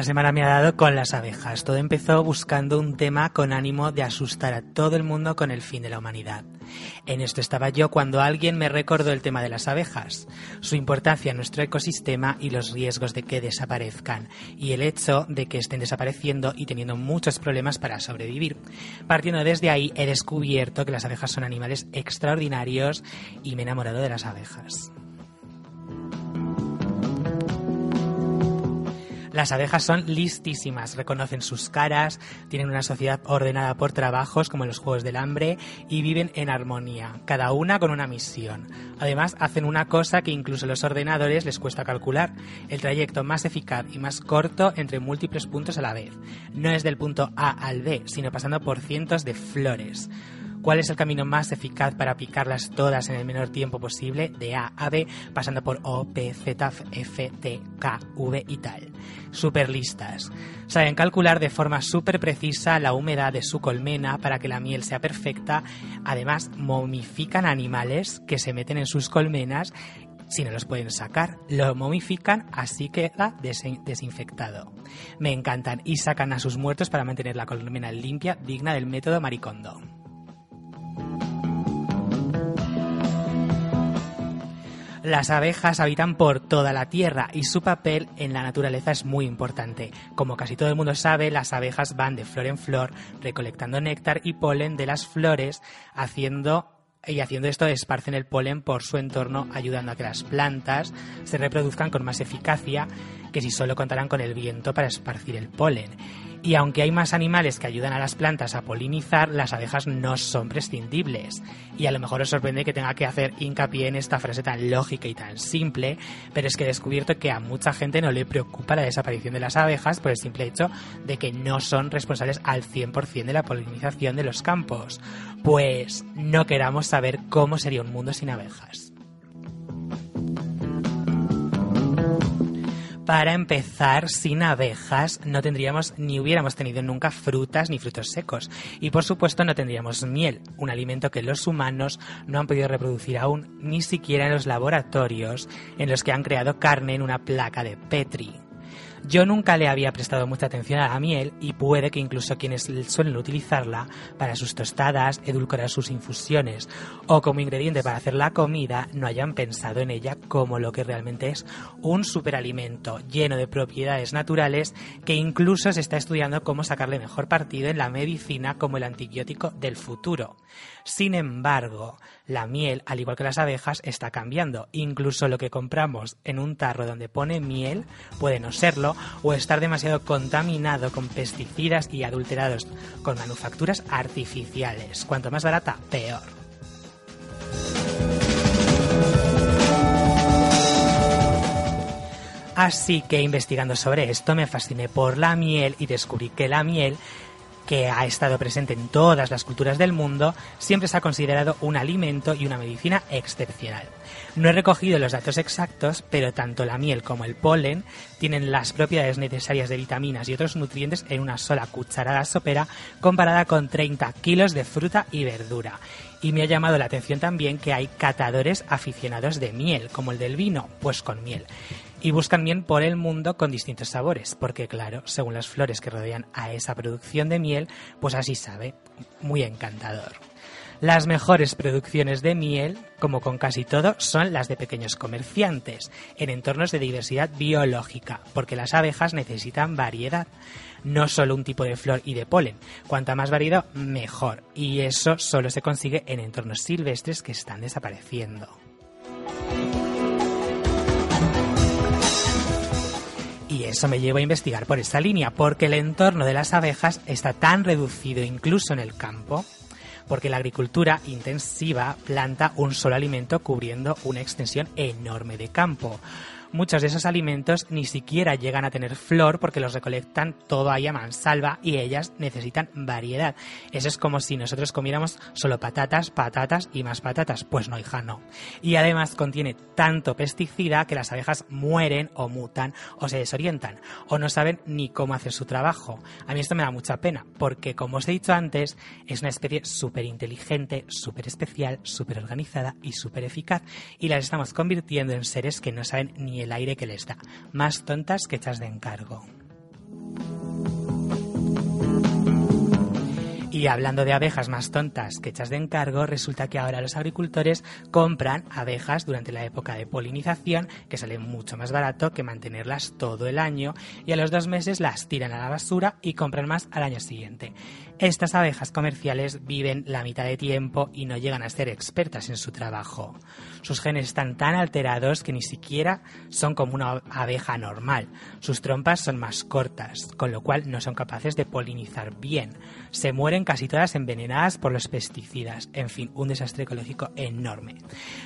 Esta semana me ha dado con las abejas. Todo empezó buscando un tema con ánimo de asustar a todo el mundo con el fin de la humanidad. En esto estaba yo cuando alguien me recordó el tema de las abejas, su importancia en nuestro ecosistema y los riesgos de que desaparezcan, y el hecho de que estén desapareciendo y teniendo muchos problemas para sobrevivir. Partiendo desde ahí he descubierto que las abejas son animales extraordinarios y me he enamorado de las abejas. Las abejas son listísimas, reconocen sus caras, tienen una sociedad ordenada por trabajos como los Juegos del Hambre y viven en armonía, cada una con una misión. Además, hacen una cosa que incluso los ordenadores les cuesta calcular, el trayecto más eficaz y más corto entre múltiples puntos a la vez. No es del punto A al B, sino pasando por cientos de flores. ¿Cuál es el camino más eficaz para picarlas todas en el menor tiempo posible? De A a B, pasando por O, P, Z, F, T, K, V y tal. Super listas. Saben calcular de forma súper precisa la humedad de su colmena para que la miel sea perfecta. Además, momifican animales que se meten en sus colmenas si no los pueden sacar, lo momifican, así queda desinfectado. Me encantan y sacan a sus muertos para mantener la colmena limpia, digna del método maricondo. Las abejas habitan por toda la Tierra y su papel en la naturaleza es muy importante. Como casi todo el mundo sabe, las abejas van de flor en flor recolectando néctar y polen de las flores, haciendo y haciendo esto esparcen el polen por su entorno, ayudando a que las plantas se reproduzcan con más eficacia que si solo contaran con el viento para esparcir el polen. Y aunque hay más animales que ayudan a las plantas a polinizar, las abejas no son prescindibles. Y a lo mejor os sorprende que tenga que hacer hincapié en esta frase tan lógica y tan simple, pero es que he descubierto que a mucha gente no le preocupa la desaparición de las abejas por el simple hecho de que no son responsables al 100% de la polinización de los campos. Pues no queramos saber cómo sería un mundo sin abejas. Para empezar, sin abejas no tendríamos ni hubiéramos tenido nunca frutas ni frutos secos. Y por supuesto no tendríamos miel, un alimento que los humanos no han podido reproducir aún, ni siquiera en los laboratorios en los que han creado carne en una placa de Petri. Yo nunca le había prestado mucha atención a la miel y puede que incluso quienes suelen utilizarla para sus tostadas, edulcorar sus infusiones o como ingrediente para hacer la comida no hayan pensado en ella como lo que realmente es un superalimento lleno de propiedades naturales que incluso se está estudiando cómo sacarle mejor partido en la medicina como el antibiótico del futuro. Sin embargo, la miel, al igual que las abejas, está cambiando. Incluso lo que compramos en un tarro donde pone miel puede no serlo o estar demasiado contaminado con pesticidas y adulterados con manufacturas artificiales. Cuanto más barata, peor. Así que investigando sobre esto me fasciné por la miel y descubrí que la miel que ha estado presente en todas las culturas del mundo, siempre se ha considerado un alimento y una medicina excepcional. No he recogido los datos exactos, pero tanto la miel como el polen tienen las propiedades necesarias de vitaminas y otros nutrientes en una sola cucharada sopera comparada con 30 kilos de fruta y verdura. Y me ha llamado la atención también que hay catadores aficionados de miel, como el del vino, pues con miel y buscan miel por el mundo con distintos sabores, porque claro, según las flores que rodean a esa producción de miel, pues así sabe, muy encantador. Las mejores producciones de miel, como con casi todo, son las de pequeños comerciantes, en entornos de diversidad biológica, porque las abejas necesitan variedad, no solo un tipo de flor y de polen. Cuanta más variedad, mejor. Y eso solo se consigue en entornos silvestres que están desapareciendo. Y eso me lleva a investigar por esta línea, porque el entorno de las abejas está tan reducido incluso en el campo porque la agricultura intensiva planta un solo alimento cubriendo una extensión enorme de campo muchos de esos alimentos ni siquiera llegan a tener flor porque los recolectan todo ahí a mansalva y ellas necesitan variedad. Eso es como si nosotros comiéramos solo patatas, patatas y más patatas. Pues no, hija, no. Y además contiene tanto pesticida que las abejas mueren o mutan o se desorientan o no saben ni cómo hacer su trabajo. A mí esto me da mucha pena porque, como os he dicho antes, es una especie súper inteligente, súper especial, súper organizada y súper eficaz y las estamos convirtiendo en seres que no saben ni el aire que les da, más tontas que echas de encargo. Y hablando de abejas más tontas que echas de encargo, resulta que ahora los agricultores compran abejas durante la época de polinización, que sale mucho más barato que mantenerlas todo el año, y a los dos meses las tiran a la basura y compran más al año siguiente. Estas abejas comerciales viven la mitad de tiempo y no llegan a ser expertas en su trabajo. Sus genes están tan alterados que ni siquiera son como una abeja normal. Sus trompas son más cortas, con lo cual no son capaces de polinizar bien. Se mueren casi todas envenenadas por los pesticidas. En fin, un desastre ecológico enorme.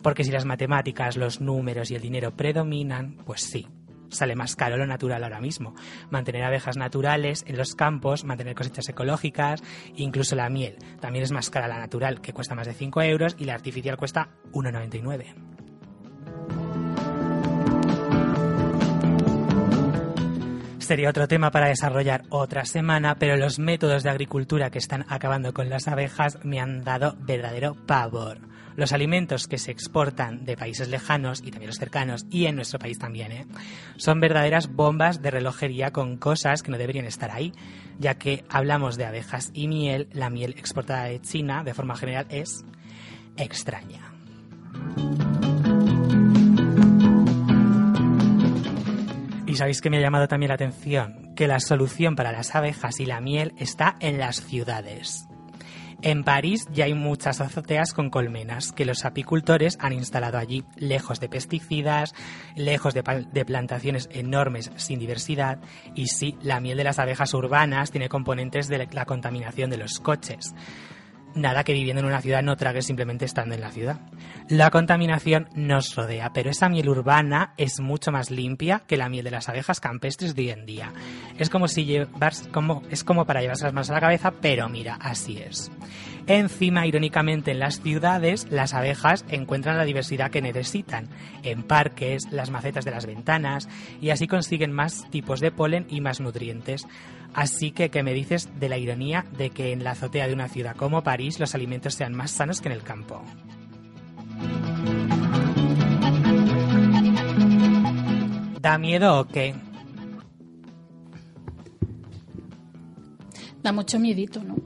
Porque si las matemáticas, los números y el dinero predominan, pues sí, sale más caro lo natural ahora mismo. Mantener abejas naturales en los campos, mantener cosechas ecológicas, incluso la miel. También es más cara la natural, que cuesta más de 5 euros, y la artificial cuesta 1,99. Sería otro tema para desarrollar otra semana, pero los métodos de agricultura que están acabando con las abejas me han dado verdadero pavor los alimentos que se exportan de países lejanos y también los cercanos y en nuestro país también, ¿eh? son verdaderas bombas de relojería con cosas que no deberían estar ahí, ya que hablamos de abejas y miel, la miel exportada de China de forma general es extraña. Y sabéis que me ha llamado también la atención que la solución para las abejas y la miel está en las ciudades. En París ya hay muchas azoteas con colmenas que los apicultores han instalado allí, lejos de pesticidas, lejos de, plantaciones enormes sin diversidad. Y sí, la miel de las abejas urbanas tiene componentes de la contaminación de los coches nada que viviendo en una ciudad no trague simplemente estando en la ciudad. La contaminación nos rodea, pero esa miel urbana es mucho más limpia que la miel de las abejas campestres de hoy en día. Es como si llevas, como, es como para llevarse las manos a la cabeza, pero mira, así es. Encima, irónicamente, en las ciudades las abejas encuentran la diversidad que necesitan, en parques, las macetas de las ventanas, y así consiguen más tipos de polen y más nutrientes. Así que, ¿qué me dices de la ironía de que en la azotea de una ciudad como París los alimentos sean más sanos que en el campo? ¿Da miedo o qué? Da mucho miedito, ¿no?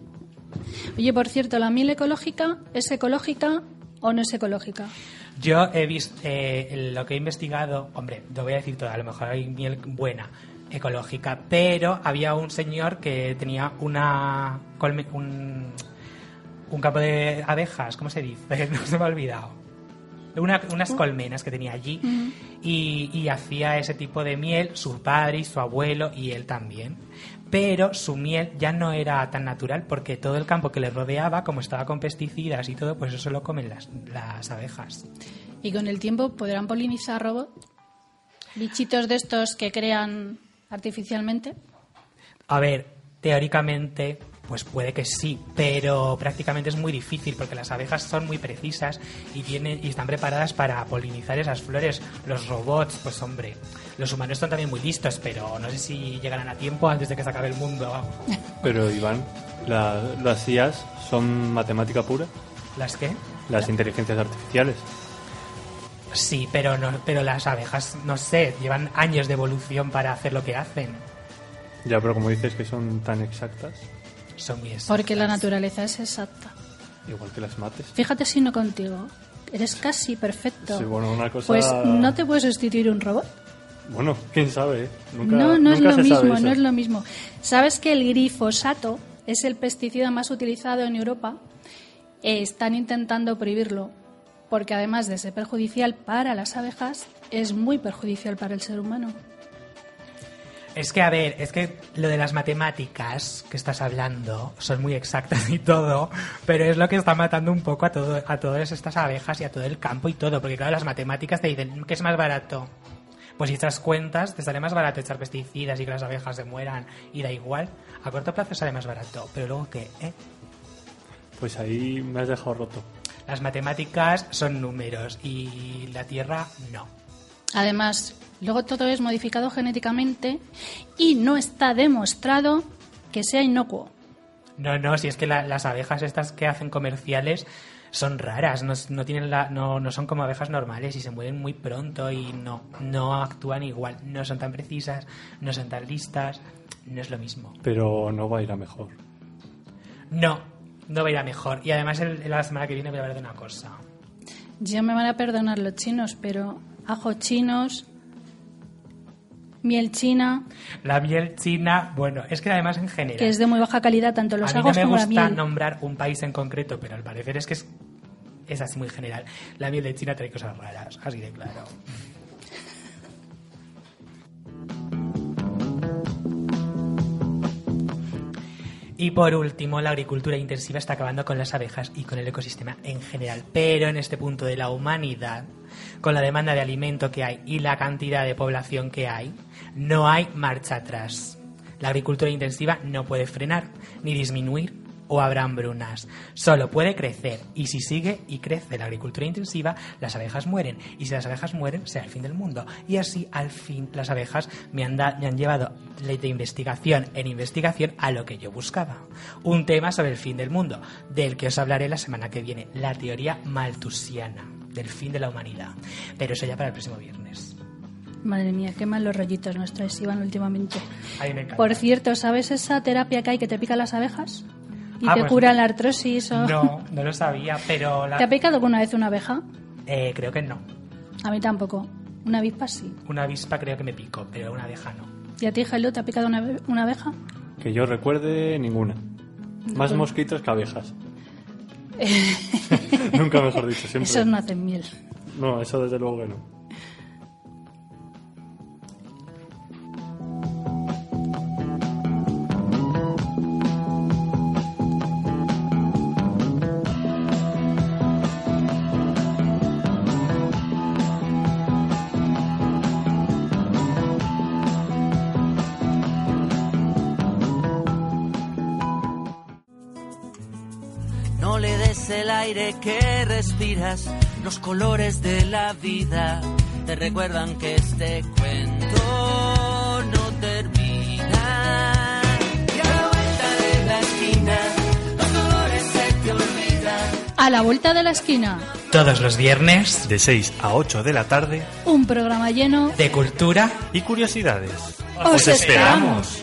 Oye, por cierto, ¿la miel ecológica es ecológica o no es ecológica? Yo he visto eh, lo que he investigado, hombre, lo voy a decir todo, a lo mejor hay miel buena, ecológica, pero había un señor que tenía una un, un campo de abejas, ¿cómo se dice? No se me ha olvidado unas colmenas que tenía allí y, y, hacía ese tipo de miel, su padre y su abuelo y él también. Pero su miel ya no era tan natural porque todo el campo que le rodeaba, como estaba con pesticidas y todo, pues eso lo comen las, las abejas. ¿Y con el tiempo podrán polinizar robots? ¿Bichitos de estos que crean artificialmente? A ver, teóricamente pues puede que sí, pero prácticamente es muy difícil porque las abejas son muy precisas y, tienen, y están preparadas para polinizar esas flores. Los robots, pues hombre, los humanos son también muy listos, pero no sé si llegarán a tiempo antes de que se acabe el mundo. Pero Iván, las IAS son matemática pura. ¿Las qué? Las inteligencias artificiales. Sí, pero no, pero las abejas, no sé, llevan años de evolución para hacer lo que hacen. Ya, pero como dices que son tan exactas son muy exactas. Porque la naturaleza es exacta. Igual que las mates. Fíjate si no contigo. Eres casi perfecto. Sí, bueno, una cosa... Pues no te puedes sustituir un robot. Bueno, quién sabe. ¿eh? Nunca, no, no es lo mismo, no es lo mismo. ¿Sabes que el glifosato es el pesticida más utilizado en Europa? Eh, están intentando prohibirlo porque además de ser perjudicial para las abejas, es muy perjudicial para el ser humano. Es que, a ver, es que lo de las matemáticas que estás hablando son muy exactas y todo, pero es lo que está matando un poco a, todo, a todas estas abejas y a todo el campo y todo, porque claro, las matemáticas te dicen que es más barato. Pues si echas cuentas, te sale más barato echar pesticidas y que las abejas se mueran y da igual. A corto plazo sale más barato, pero luego que, ¿eh? Pues ahí me has dejado roto. Las matemáticas son números y la Tierra no. Además, luego todo es modificado genéticamente y no está demostrado que sea inocuo. No, no, si es que la- las abejas estas que hacen comerciales son raras, no, no tienen la, no, no son como abejas normales y se mueren muy pronto y no, no actúan igual, no son tan precisas, no son tan listas, no es lo mismo. Pero no va a ir a mejor. No, no va a ir a mejor. Y además el- la semana que viene voy a hablar de una cosa. Ya me van a perdonar los chinos, pero ajo chinos, miel china, La miel china, bueno, es que además en general... que es de muy baja calidad, tanto los a mí no ajos me como la gusta miel. nombrar un país en concreto, pero al parecer es que es, es así muy general. La miel de China trae cosas raras, así de claro. Y por último, la agricultura intensiva está acabando con las abejas y con el ecosistema en general. Pero en este punto de la humanidad, con la demanda de alimento que hay y la cantidad de población que hay, no hay marcha atrás. La agricultura intensiva no puede frenar ni disminuir o habrá hambrunas. Solo puede crecer y si sigue y crece la agricultura intensiva, las abejas mueren. Y si las abejas mueren, será el fin del mundo. Y así, al fin, las abejas me han, da- me han llevado de investigación en investigación a lo que yo buscaba. Un tema sobre el fin del mundo, del que os hablaré la semana que viene, la teoría maltusiana del fin de la humanidad. Pero eso ya para el próximo viernes. Madre mía, qué mal los rollitos nos traes, Iván, últimamente. Por cierto, ¿sabes esa terapia que hay que te pican las abejas? Y Ah, te pues- curan la artrosis o... No, no lo sabía, pero la- ¿Te ha picado alguna vez una abeja? eh, creo que no. A mí tampoco. Una avispa sí. Una avispa creo que me picó, pero una abeja no. ¿Y a ti, Jailo, te ha picado una, una abeja? Que yo recuerde ninguna. Más mosquitos que abejas. Nunca mejor dicho, siempre. Esos no hacen miel. No, eso desde luego que no. No aire que respiras, los colores de la vida te recuerdan que este cuento no termina. Y a la vuelta de la esquina, los dolores se te olvidan. A la vuelta de la esquina, Todos los viernes De 6 a 8 de la tarde un programa lleno. de cultura. y curiosidades. ¡Os esperamos!